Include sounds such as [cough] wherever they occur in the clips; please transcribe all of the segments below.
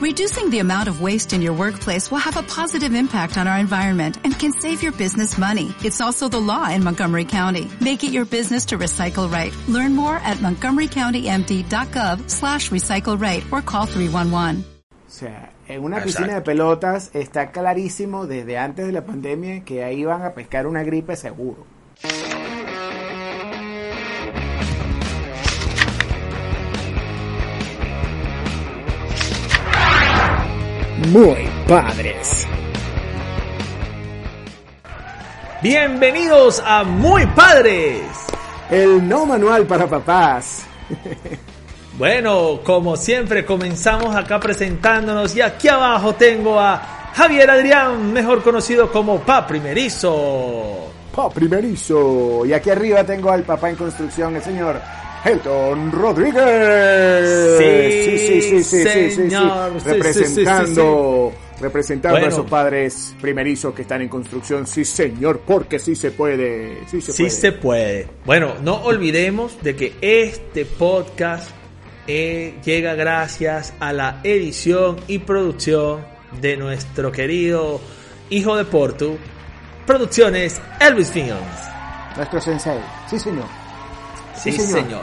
Reducing the amount of waste in your workplace will have a positive impact on our environment and can save your business money. It's also the law in Montgomery County. Make it your business to recycle right. Learn more at montgomerycountymd.gov slash recycle right or call 311. O sea, en una piscina de pelotas está clarísimo desde antes de la pandemia que ahí van a pescar una gripe seguro. Muy padres. Bienvenidos a Muy Padres. El no manual para papás. [laughs] Bueno, como siempre comenzamos acá presentándonos y aquí abajo tengo a Javier Adrián, mejor conocido como Pa Primerizo. Pa Primerizo. Y aquí arriba tengo al papá en construcción, el señor Helton Rodríguez. Sí, sí, sí, sí, señor. sí, Representando, representando a esos padres primerizos que están en construcción. Sí, señor, porque sí se puede. Sí se sí puede. se puede. Bueno, no olvidemos de que este podcast eh, llega gracias a la edición y producción de nuestro querido hijo de Porto, Producciones Elvis Films. Nuestro sensei. Sí, señor. Sí, Sí, señor. señor.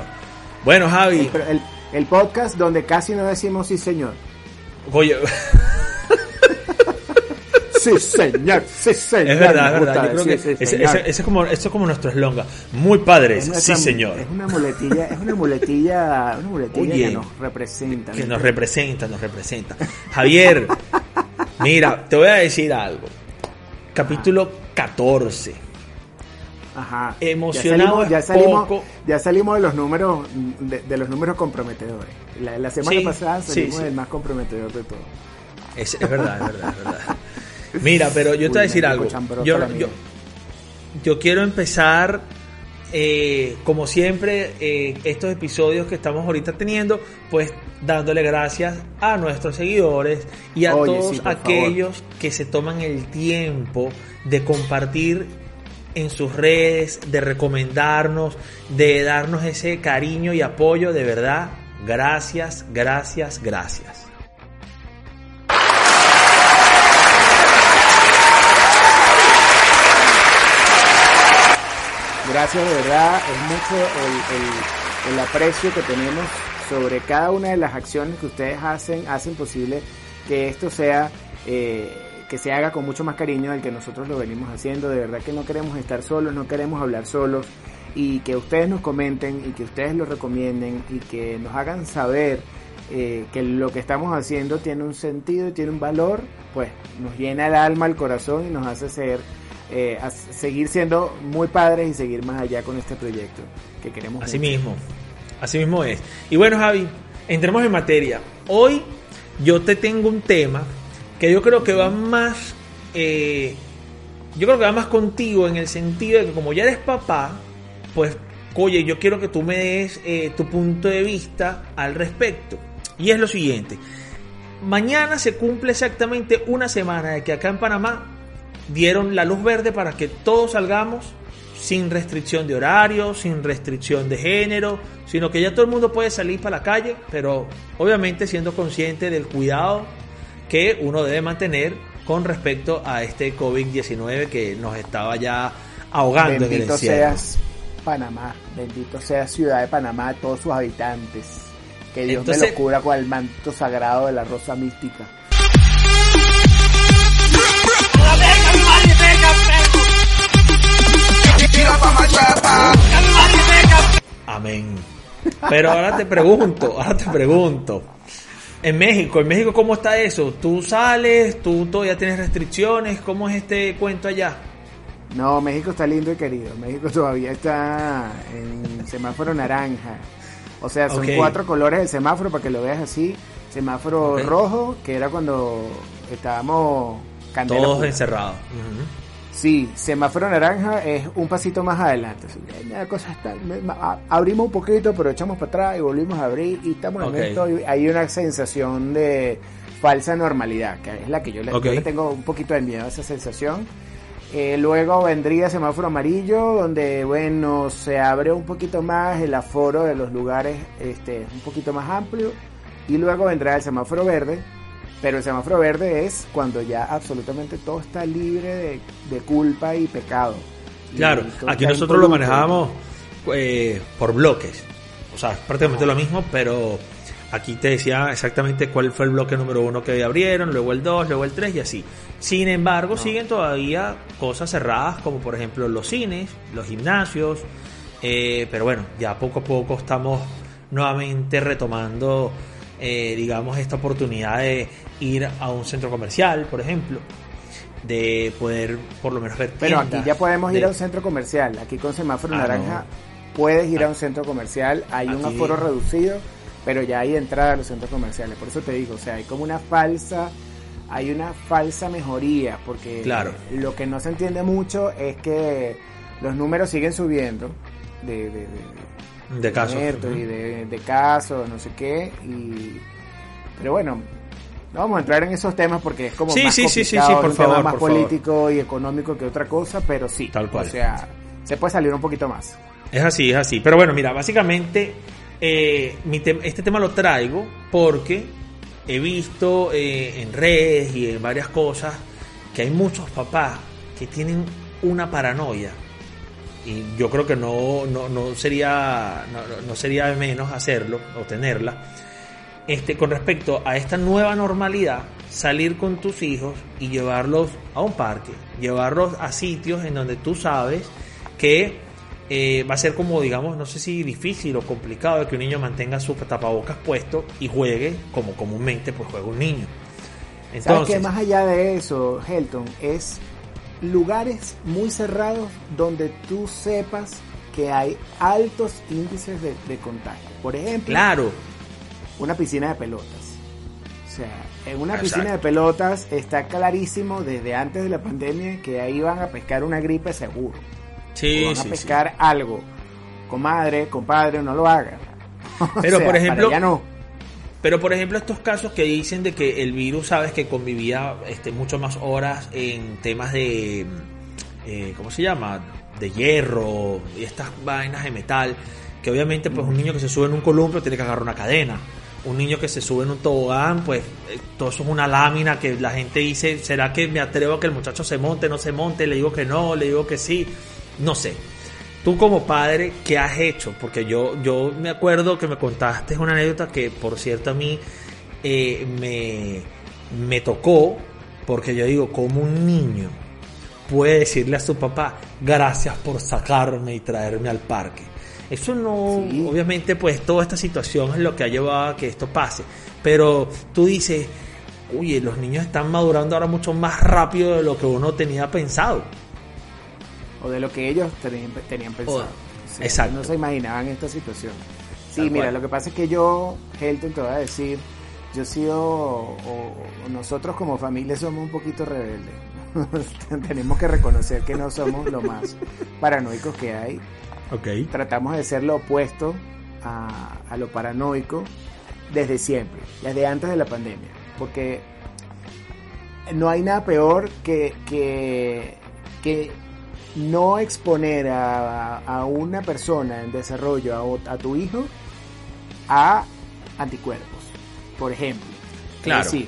Bueno, Javi. El, el- el podcast donde casi no decimos sí, señor. Oye, [laughs] Sí, señor. Sí, señor. es verdad, es verdad. Yo creo que sí, ese, ese- ese es como, eso es como nuestro eslogan. Muy padres, Es sí señor. Es una muletilla, es una muletilla, una muletilla Oye, que nos representa. Que ¿no? nos representa, nos representa. Javier, mira, te voy a decir algo. Capítulo 14. Ajá. Emocionado ya salimos, ya salimos, poco. ya salimos de los números de, de los números comprometedores. La, la semana Sí, pasada salimos sí. del más comprometedor de todo. Es, es verdad, es verdad, es verdad. Mira, pero yo te voy a decir algo. Yo, yo, yo quiero empezar, eh, como siempre, eh, estos episodios que estamos ahorita teniendo, pues dándole gracias a nuestros seguidores y a Oye, todos aquellos que se toman el tiempo de compartir en sus redes, de recomendarnos, de darnos ese cariño y apoyo, de verdad. Gracias, gracias, gracias. Gracias, de verdad, es mucho el, el- aprecio que tenemos sobre cada una de las acciones que ustedes hacen, hacen posible que esto sea, eh, que se haga con mucho más cariño del que nosotros lo venimos haciendo. De verdad que no queremos estar solos, no queremos hablar solos y que ustedes nos comenten y que ustedes lo recomienden y que nos hagan saber eh, que lo que estamos haciendo tiene un sentido y tiene un valor, pues nos llena el alma, el corazón y nos hace ser eh, a seguir siendo muy padres y seguir más allá con este proyecto que queremos. Así mucho. mismo, así mismo es. Y bueno, Javi, entremos en materia. Hoy yo te tengo un tema que yo creo que va más, eh, yo creo que va más contigo en el sentido de que como ya eres papá, pues, oye, yo quiero que tú me des eh, tu punto de vista al respecto. Y es lo siguiente. Mañana se cumple exactamente una semana de que acá en Panamá dieron la luz verde para que todos salgamos sin restricción de horario, sin restricción de género, sino que ya todo el mundo puede salir para la calle, pero obviamente siendo consciente del cuidado que uno debe mantener con respecto a este COVID-19 que nos estaba ya ahogando en el Bendito encierro. seas Panamá, bendito sea Ciudad de Panamá, todos sus habitantes. Que Dios me Entonces- lo cubra con el manto sagrado de la rosa mística. Amén. Pero ahora te pregunto, ahora te pregunto. En México, en México, ¿cómo está eso? ¿Tú sales? ¿Tú todavía tienes restricciones? ¿Cómo es este cuento allá? No, México está lindo y querido. México todavía está en semáforo naranja. O sea, son cuatro colores del semáforo para que lo veas así. Semáforo rojo, que era cuando estábamos candela Todos encerrados. Sí, semáforo naranja es un pasito más adelante. La cosa está, abrimos un poquito, pero echamos para atrás y volvimos a abrir y estamos en esto. Y hay una sensación de falsa normalidad, que es la que yo le, Ok. yo le tengo un poquito de miedo a esa sensación. Eh, luego vendría semáforo amarillo, donde bueno se abre un poquito más el aforo de los lugares, este, un poquito más amplio. Y luego vendrá el semáforo verde, Pero el semáforo verde es cuando ya absolutamente todo está libre de, culpa y pecado. Claro, aquí nosotros lo manejábamos eh, por bloques. O sea, es prácticamente lo mismo, pero aquí te decía exactamente cuál fue el bloque número uno que abrieron, luego el 2, luego el 3 y así. Sin embargo, siguen todavía cosas cerradas como por ejemplo los cines, los gimnasios, eh, pero bueno, ya poco a poco estamos nuevamente retomando, eh, digamos, esta oportunidad de ir a un centro comercial, por ejemplo, de poder por lo menos ver Pero aquí ya podemos ir a un centro comercial, aquí con semáforo ah, naranja puedes ir a un centro comercial, hay un aforo reducido, pero ya hay entrada a los centros comerciales, por eso te digo, o sea, hay como una falsa hay una falsa mejoría, porque claro. lo que no se entiende mucho es que los números siguen subiendo de, de, de, casos y de, casos, no sé qué, y pero bueno, no vamos a entrar en esos temas porque es como sí, más sí, sí, sí, por favor, más político y económico que otra cosa, pero sí, Tal cual. o sea, se puede salir un poquito más. Es así, es así. Pero bueno, mira, básicamente eh, este tema lo traigo porque he visto eh, en redes y en varias cosas que hay muchos papás que tienen una paranoia y yo creo que no, no, sería no, sería de menos hacerlo o tenerla este con respecto a esta nueva normalidad salir con tus hijos y llevarlos a un parque llevarlos a sitios en donde tú sabes que eh, va a ser como, digamos, no sé si difícil o complicado de que un niño mantenga su tapabocas puesto y juegue como comúnmente pues juega un niño. Entonces, que más allá de eso, Helton, es lugares muy cerrados donde tú sepas que hay altos índices de, contagio. Por ejemplo, claro. una piscina de pelotas. O sea, en una piscina de pelotas está clarísimo desde antes de la pandemia que ahí van a pescar una gripe seguro. Sí, van a pescar algo. Comadre, compadre, no lo haga. [laughs] Pero por ejemplo, no. Pero por ejemplo estos casos que dicen de que el virus, sabes, que convivía este, mucho más horas en temas de, eh, ¿cómo se llama? De hierro y estas vainas de metal, que obviamente pues un niño que se sube en un columpio tiene que agarrar una cadena. Un niño que se sube en un tobogán, pues eh, todo eso es una lámina que la gente dice, ¿será que me atrevo a que el muchacho se monte, no se monte? Le digo que no, le digo que sí no sé. Tú como padre, ¿qué has hecho? Porque yo, yo me acuerdo que me contaste una anécdota que, por cierto, a mí eh, me, me tocó, porque yo digo, como un niño puede decirle a su papá, gracias por sacarme y traerme al parque. Eso no, obviamente, pues toda esta situación es lo que ha llevado a que esto pase. Pero tú dices, oye, los niños están madurando ahora mucho más rápido de lo que uno tenía pensado o de lo que ellos tenían, pensado. exacto. No se imaginaban esta situación. Sí, mira, lo que pasa es que yo, Helton, te voy a decir, yo he sido, o, nosotros como familia somos un poquito rebeldes. [laughs] Tenemos que reconocer que no somos lo más paranoicos que hay. Okay. Tratamos de ser lo opuesto a, a lo paranoico desde siempre, desde antes de la pandemia. Porque no hay nada peor que, que, que no exponer a, una persona en desarrollo, a, tu hijo, a anticuerpos, por ejemplo. Claro. Es decir,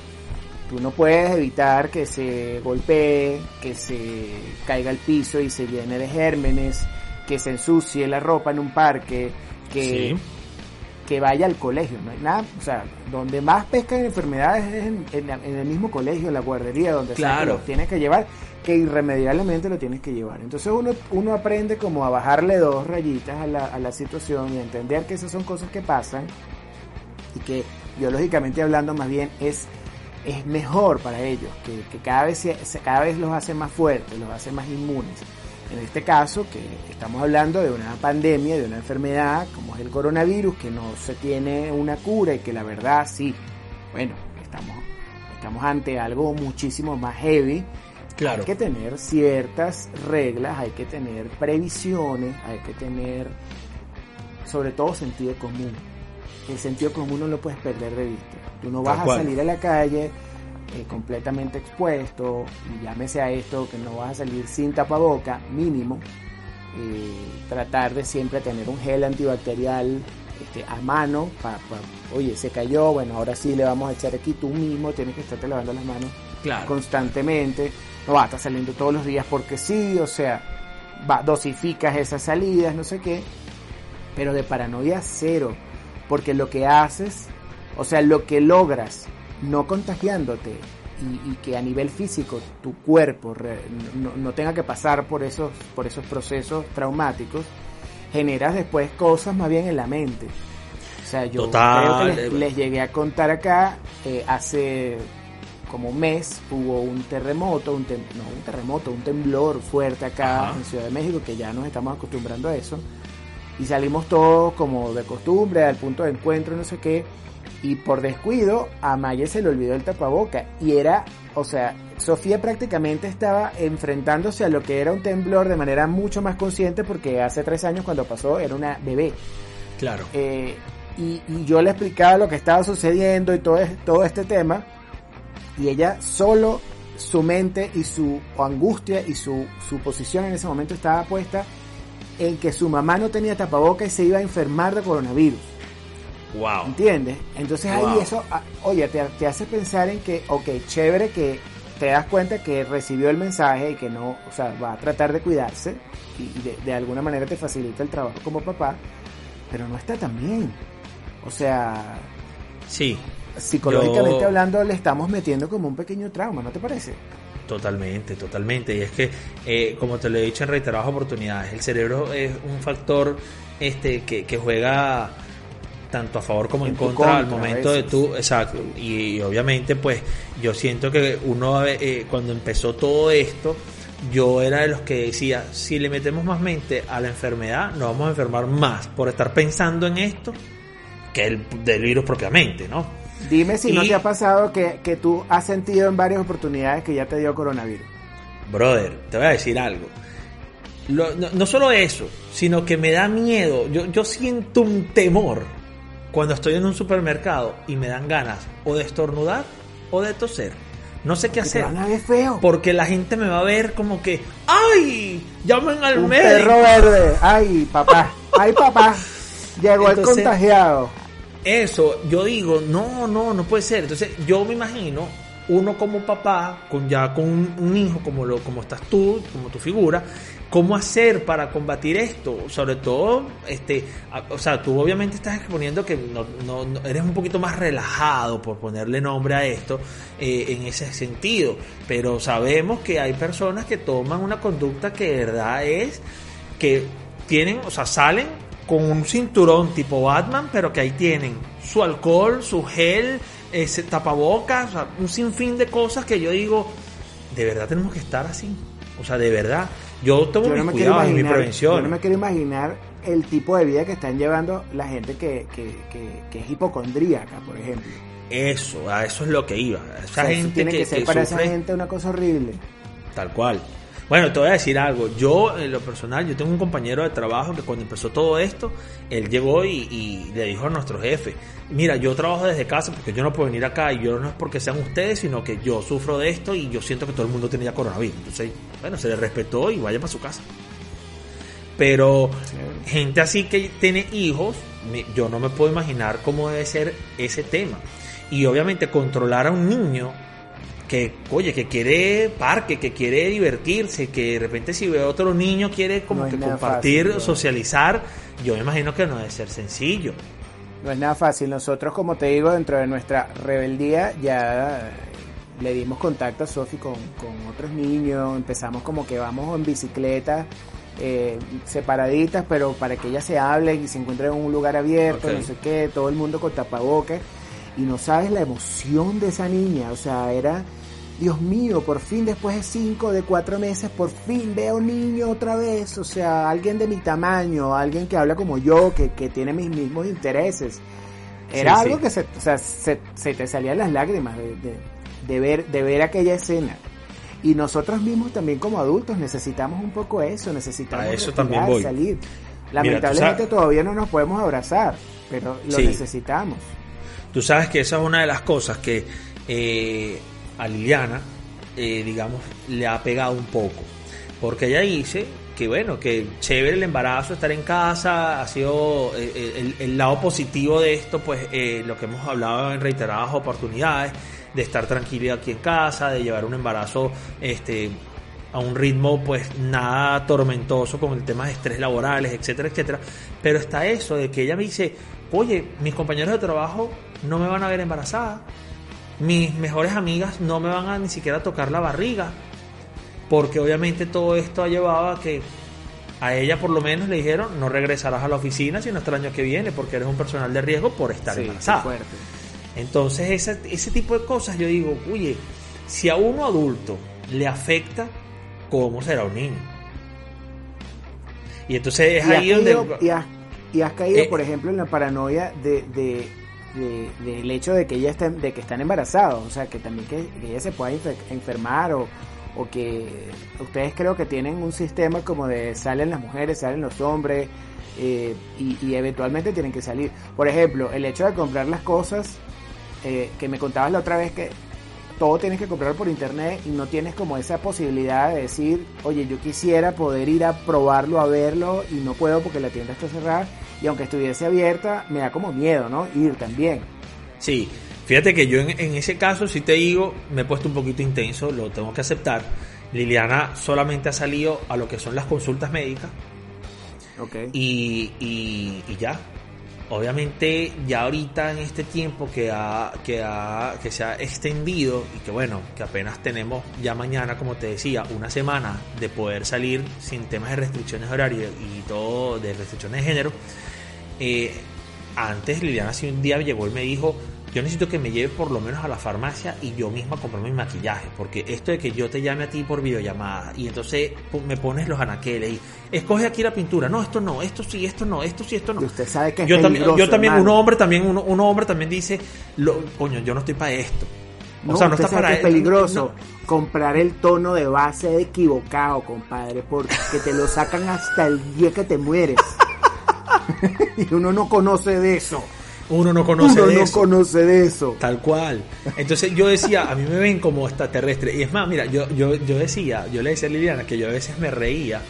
tú no puedes evitar que se golpee, que se caiga al piso y se llene de gérmenes, que se ensucie la ropa en un parque, que, que vaya al colegio. No hay nada, o sea, donde más pescan enfermedades es en, el mismo colegio, en la guardería, donde claro. se tienes que llevar que irremediablemente lo tienes que llevar. Entonces uno, uno aprende como a bajarle dos rayitas a la, a la situación y a entender que esas son cosas que pasan y que biológicamente hablando más bien es, es mejor para ellos, que, que cada, vez cada vez los hace más fuertes, los hace más inmunes. En este caso, que estamos hablando de una pandemia, de una enfermedad como es el coronavirus, que no se tiene una cura y que la verdad sí, bueno, estamos, estamos ante algo muchísimo más heavy hay que tener ciertas reglas, hay que tener previsiones, hay que tener sobre todo sentido común. El sentido común no lo puedes perder de vista. Tú no vas a salir a la calle eh, completamente expuesto, y llámese a esto que no vas a salir sin tapaboca, mínimo. Eh, tratar de siempre tener un gel antibacterial este, a mano, pa, oye, se cayó, bueno, ahora sí le vamos a echar aquí, tú mismo tienes que estarte lavando las manos constantemente, no va a estar saliendo todos los días porque sí, o sea, va, dosificas esas salidas, no sé qué, pero de paranoia cero, porque lo que haces, o sea, lo que logras no contagiándote y, que a nivel físico tu cuerpo no, tenga que pasar por esos, por esos procesos traumáticos, generas después cosas más bien en la mente. O sea, yo creo que les, llegué a contar acá, eh, hace como un mes hubo un terremoto, un no un terremoto, un temblor fuerte acá en Ciudad de México, que ya nos estamos acostumbrando a eso. Y salimos todos como de costumbre al punto de encuentro, no sé qué y por descuido a Maya se le olvidó el tapaboca y era, o sea, Sofía prácticamente estaba enfrentándose a lo que era un temblor de manera mucho más consciente porque hace tres años cuando pasó era una bebé. Claro. Eh, y, yo le explicaba lo que estaba sucediendo y todo, todo este tema y ella solo su mente y su angustia y su, su posición en ese momento estaba puesta en que su mamá no tenía tapaboca y se iba a enfermar de coronavirus. Wow. ¿Entiendes? Entonces ahí eso, ah, oye, te, hace pensar en que, ok, chévere que te das cuenta que recibió el mensaje y que no, o sea, va a tratar de cuidarse y de, alguna manera te facilita el trabajo como papá, pero no está tan bien. O sea, sí. Psicológicamente hablando, le estamos metiendo como un pequeño trauma, ¿no te parece? Totalmente, totalmente. Y es que, eh, como te lo he dicho en reiteradas oportunidades, el cerebro es un factor este que, que juega tanto a favor como en, contra, al momento de tú, exacto, y, obviamente pues yo siento que uno eh, cuando empezó todo esto, yo era de los que decía, si le metemos más mente a la enfermedad, nos vamos a enfermar más por estar pensando en esto que el del virus propiamente, ¿no? Dime si no te ha pasado que, que tú has sentido en varias oportunidades que ya te dio coronavirus. Brother, te voy a decir algo. no, no, solo eso, sino que me da miedo. Yo, yo siento un temor cuando estoy en un supermercado y me dan ganas o de estornudar o de toser. No sé qué hacer. feo. Porque la gente me va a ver como que, ¡ay! Llamen al un médico. Perro verde. ¡Ay, papá! ¡Ay, papá! Llegó el contagiado. Eso, yo digo, no, no, no puede ser. Entonces, yo me imagino uno como papá, con ya con un, hijo como lo, como estás tú, como tu figura, ¿Cómo hacer para combatir esto? Sobre todo, este, o sea, tú obviamente estás exponiendo que no, no, eres un poquito más relajado por ponerle nombre a esto eh, en ese sentido, pero sabemos que hay personas que toman una conducta que de verdad es que tienen, o sea, salen con un cinturón tipo Batman, pero que ahí tienen su alcohol, su gel, ese tapabocas, o sea, un sinfín de cosas que yo digo, de verdad tenemos que estar así, o sea, de verdad. Yo tomo mis cuidados y mi prevención. Yo no me quiero imaginar el tipo de vida que están llevando la gente que, que, que, es hipocondríaca, por ejemplo. Eso, a eso es lo que iba. Esa gente tiene que, ser para esa gente una cosa horrible. Tal cual. Bueno, te voy a decir algo. Yo, en lo personal, yo tengo un compañero de trabajo que cuando empezó todo esto, él llegó y, le dijo a nuestro jefe, mira, yo trabajo desde casa porque yo no puedo venir acá y yo no es porque sean ustedes, sino que yo sufro de esto y yo siento que todo el mundo tiene ya coronavirus. Entonces, bueno, se le respetó y vaya para su casa. Pero gente así que tiene hijos, yo no me puedo imaginar cómo debe ser ese tema. Y obviamente controlar a un niño que, oye, que quiere parque, que quiere divertirse, que de repente si ve a otro niño quiere como que compartir, socializar, yo me imagino que no debe ser sencillo. No es nada fácil. Nosotros, como te digo, dentro de nuestra rebeldía ya le dimos contacto a Sofi con, otros niños, empezamos como que vamos en bicicleta. Eh, separaditas, pero para que ellas se hablen y se encuentren en un lugar abierto, no sé qué, todo el mundo con tapabocas. Y no sabes la emoción de esa niña, o sea, era Dios mío, por fin después de cinco, de cuatro meses, por fin veo niño otra vez. O sea, alguien de mi tamaño, alguien que habla como yo, que, tiene mis mismos intereses. Era algo que se, o sea, se, te salían las lágrimas de, ver, de ver aquella escena. Y nosotros mismos también como adultos necesitamos un poco eso, necesitamos eso también salir. Lamentablemente todavía no nos podemos abrazar, pero lo necesitamos. Tú sabes que esa es una de las cosas que eh, a Liliana, eh, digamos, le ha pegado un poco. Porque ella dice que bueno, que chévere el embarazo, estar en casa, ha sido eh, el, lado positivo de esto, pues eh, lo que hemos hablado en reiteradas oportunidades, de estar tranquilo aquí en casa, de llevar un embarazo este a un ritmo pues nada tormentoso con el tema de estrés laborales, etcétera, etcétera. Pero está eso de que ella me dice, oye, mis compañeros de trabajo no me van a ver embarazada, mis mejores amigas no me van a ni siquiera tocar la barriga, porque obviamente todo esto ha llevado a que a ella por lo menos le dijeron no regresarás a la oficina sino hasta el año que viene porque eres un personal de riesgo por estar embarazada. Entonces ese, ese tipo de cosas yo digo, oye, si a uno adulto le afecta, ¿cómo será un niño? Y entonces es ahí donde... y, has, caído, eh, por ejemplo, en la paranoia de, del hecho de que ella está, de que están embarazados, o sea, que también que, ella se pueda enfermar o, o que ustedes creo que tienen un sistema como de salen las mujeres, salen los hombres eh, y, eventualmente tienen que salir. Por ejemplo, el hecho de comprar las cosas eh, que me contabas la otra vez que todo tienes que comprar por internet y no tienes como esa posibilidad de decir, oye, yo quisiera poder ir a probarlo, a verlo y no puedo porque la tienda está cerrada y aunque estuviese abierta me da como miedo, ¿no? Ir también. Sí, fíjate que yo en, ese caso, si te digo, me he puesto un poquito intenso, lo tengo que aceptar. Liliana solamente ha salido a lo que son las consultas médicas. Okay. Y, y, ya. Obviamente, ya ahorita en este tiempo que, ha, que, ha, que se ha extendido y que bueno, que apenas tenemos ya mañana, como te decía, una semana de poder salir sin temas de restricciones horarias y todo de restricciones de género, eh, antes Liliana hace un día llegó y me dijo, yo necesito que me lleve por lo menos a la farmacia y yo misma comprar mi maquillaje, porque esto de que yo te llame a ti por videollamada y entonces me pones los anaqueles y escoge aquí la pintura, no, esto no, esto sí, esto no, esto sí, esto no. usted sabe que es yo también, yo también, un hombre también, un, hombre también dice, lo, coño, yo no estoy para esto. o sea, no está para que es peligroso comprar el tono de base equivocado, compadre, porque te lo sacan hasta el día que te mueres. [laughs] [laughs] y uno no conoce de eso. Uno no conoce Uno no conoce de eso. Tal cual. Entonces yo decía, a mí me ven como extraterrestre. Y es más, mira, yo, yo, yo decía, yo le decía a Liliana que yo a veces me reía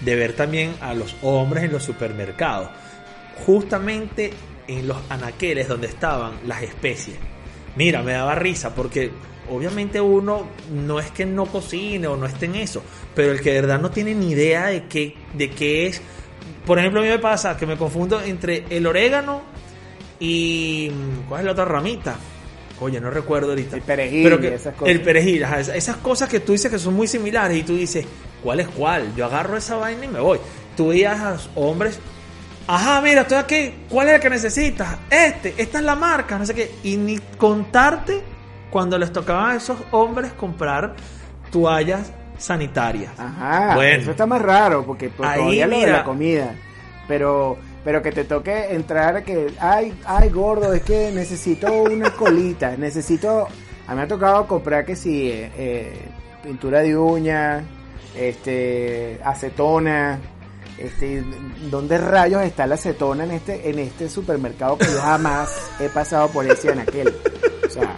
de ver también a los hombres en los supermercados. Justamente en los anaqueles donde estaban las especies. Mira, me daba risa porque obviamente uno no es que no cocine o no esté en eso, pero el que de verdad no tiene ni idea de qué, de qué es por ejemplo, a mí me pasa que me confundo entre el orégano y. ¿Cuál es la otra ramita? Oye, no recuerdo ahorita. El perejil, Pero esas cosas. El perejil, esas cosas que tú dices que son muy similares y tú dices, ¿cuál es cuál? Yo agarro esa vaina y me voy. Tú veías a los hombres, ajá, mira, estoy aquí, ¿cuál es el que necesitas? Este, esta es la marca, no sé qué. Y ni contarte cuando les tocaba a esos hombres comprar toallas sanitarias. Ajá, bueno, eso está más raro porque pues, todavía lo de la comida. Pero pero que te toque entrar que ay, ay gordo, es que necesito una colita, necesito a mí me ha tocado comprar que si eh, eh, pintura de uña, este acetona, este, ¿dónde rayos está la acetona en este en este supermercado que yo jamás he pasado por ese en aquel? O sea,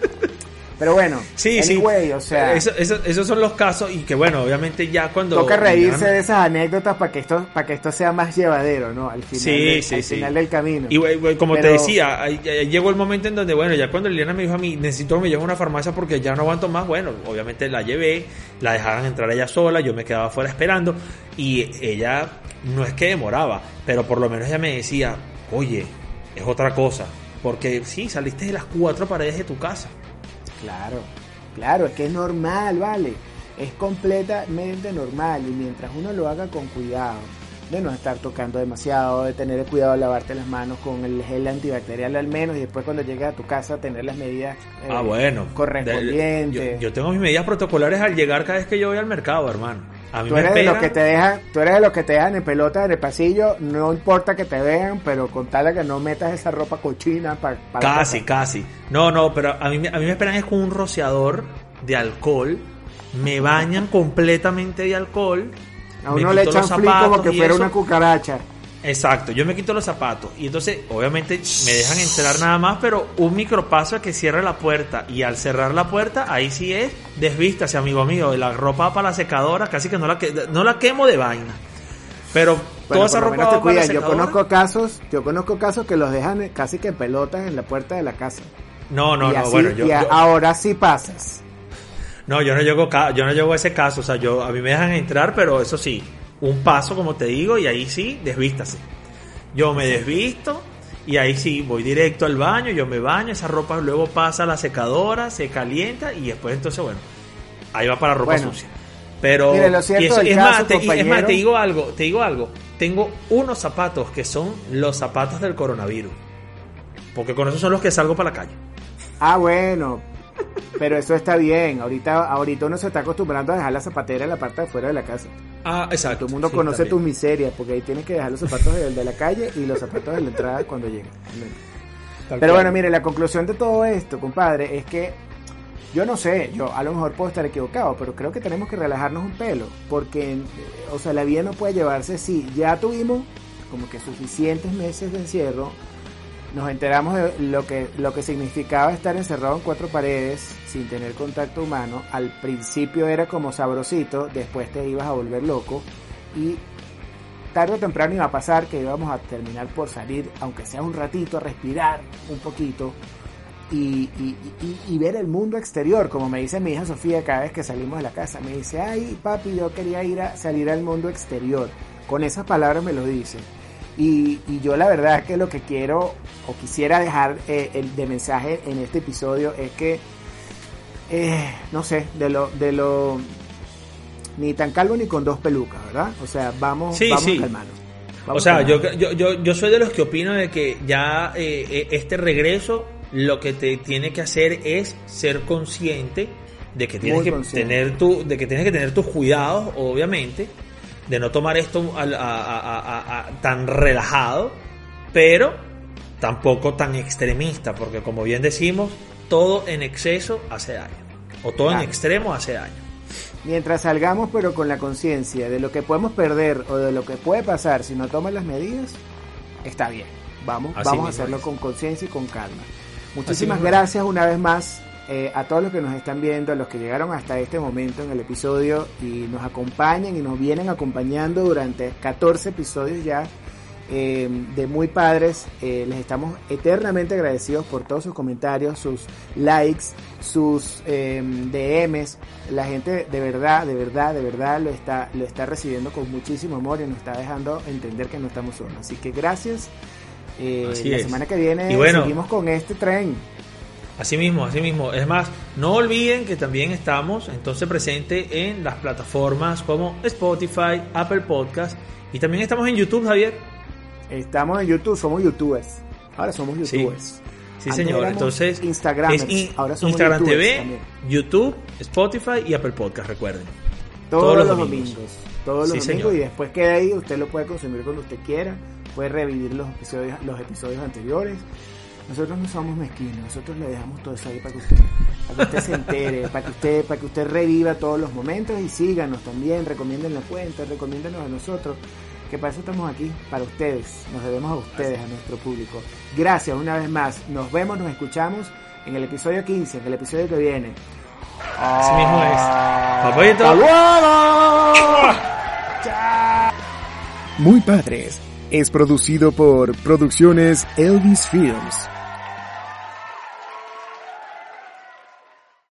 pero bueno, sí, anyway, o sea, esos son los casos y que bueno, obviamente ya cuando toca reírse de esas anécdotas para que esto para que esto sea más llevadero, ¿no? Al final, del, al final del camino. Y como te decía, llegó el momento en donde bueno, ya cuando Liliana me dijo a mí, necesito que me lleve a una farmacia porque ya no aguanto más, bueno, obviamente la llevé, la dejaron entrar ella sola, yo me quedaba afuera esperando y ella no es que demoraba, pero por lo menos ella me decía, "Oye, es otra cosa." Porque sí, saliste de las cuatro paredes de tu casa. Claro, claro, es que es normal, ¿vale? Es completamente normal y mientras uno lo haga con cuidado, de no estar tocando demasiado, de tener el cuidado de lavarte las manos con el gel antibacterial al menos y después cuando llegues a tu casa tener las medidas ah, bueno. correspondientes. Yo, tengo mis medidas protocolares al llegar cada vez que yo voy al mercado, hermano. A mí tú eres de los que te dejan, tú eres de los que te dejan en pelota en el pasillo, no importa que te vean, pero con tal que no metas esa ropa cochina para Casi, casi. No, no, pero a mí, a mí me esperan es con un rociador de alcohol, me bañan completamente de alcohol. A uno le echan flico como que fuera una cucaracha. Exacto, yo me quito los zapatos y entonces obviamente me dejan entrar nada más, pero un micropaso a que cierre la puerta y al cerrar la puerta ahí sí es desvístase amigo mío, la ropa para la secadora casi que no la, no la quemo de vaina. Pero toda esa ropa va para la Yo conozco casos, yo conozco casos que los dejan casi que pelotas en la puerta de la casa. No, no, y no, así- bueno, yo, y a- yo- ahora sí pasas. no, yo no llego, yo no llego a ese caso, o sea, yo a mí me dejan entrar, pero eso sí, un paso como te digo y ahí sí, desvístase. Yo me desvisto y ahí sí voy directo al baño, yo me baño, esa ropa luego pasa a la secadora, se calienta y después entonces bueno, ahí va para ropa Bueno. sucia. Pero Mire, lo cierto y eso- del es, caso, más, te, es más, te digo algo, te digo algo. Tengo unos zapatos que son los zapatos del coronavirus. Porque con esos son los que salgo para la calle. Ah, bueno. Pero eso está bien. Ahorita, ahorita uno se está acostumbrando a dejar la zapatera en la parte de afuera de la casa. Ah, exacto. Todo el mundo Sí, conoce tus miserias, porque ahí tienes que dejar los zapatos de, de la calle y los zapatos de la entrada cuando lleguen. Tal Pero cual. bueno, mire, la conclusión de todo esto, compadre, es que yo no sé, yo a lo mejor puedo estar equivocado, pero creo que tenemos que relajarnos un pelo, porque, eh, o sea, la vida no puede llevarse así. Ya tuvimos como que suficientes meses de encierro, nos enteramos de lo que, lo que significaba estar encerrado en cuatro paredes sin tener contacto humano. Al principio era como sabrosito, después te ibas a volver loco y tarde o temprano iba a pasar que íbamos a terminar por salir, aunque sea un ratito, a respirar un poquito y, y- y- ver el mundo exterior, como me dice mi hija Sofía cada vez que salimos de la casa. Me dice, ay papi, yo quería ir a salir al mundo exterior. Con esas palabras me lo dice. Y, y yo la verdad es que lo que quiero o quisiera dejar eh, el, de mensaje en este episodio es que, eh, no sé, de lo, de lo, ni tan calvo ni con dos pelucas, ¿verdad? O sea, vamos, Sí, vamos sí. O sea, yo, yo, yo, yo soy de los que opino de que ya eh, eh, este regreso lo que te tiene que hacer es ser consciente de que tienes Muy que consciente. tener tu, de que tienes que tener tus cuidados, obviamente, de no tomar esto a- a- a- a- tan relajado, pero tampoco tan extremista, porque como bien decimos, todo en exceso hace daño, o todo Claro. en extremo hace daño. Mientras salgamos pero con la conciencia de lo que podemos perder o de lo que puede pasar si no toman las medidas, está bien. Vamos, Así vamos a hacerlo es. con conciencia y con calma. Muchísimas gracias una vez más eh, a todos los que nos están viendo, a los que llegaron hasta este momento en el episodio y nos acompañan y nos vienen acompañando durante 14 episodios ya eh, de Muy Padres. Eh, les estamos eternamente agradecidos por todos sus comentarios, sus likes, sus eh, DMs. La gente de verdad, de verdad, de verdad lo está, lo está recibiendo con muchísimo amor y nos está dejando entender que no estamos solos. Así que gracias. Eh, Así la es. semana que viene Y bueno, seguimos con este tren. Así mismo, así mismo. Es más, no olviden que también estamos entonces presentes en las plataformas como Spotify, Apple Podcast y también estamos en YouTube, Javier. Estamos en YouTube, somos youtubers. Ahora somos Sí. youtubers. Sí, Antes señor. Entonces, Instagramers, es in- ahora somos Instagram TV, también. YouTube, Spotify y Apple Podcast, recuerden. Todos, Todos los los domingos. domingos. Todos Sí, los señor. domingos y después queda ahí, usted lo puede consumir cuando usted quiera, puede revivir los episodios, los episodios anteriores. Nosotros no somos mezquinos, nosotros le dejamos todo eso ahí para que usted, para que usted se entere, [laughs] para que usted, para que usted reviva todos los momentos y síganos también, recomienden la cuenta, recomiéndenos a nosotros, que para eso estamos aquí, para ustedes, nos debemos a ustedes, a nuestro público. Gracias una vez más, nos vemos, nos escuchamos en el episodio 15, en el episodio que viene. Así mismo es. Papayito. ¡Hasta luego! [laughs] Muy Padres es producido por Producciones Elvis Films.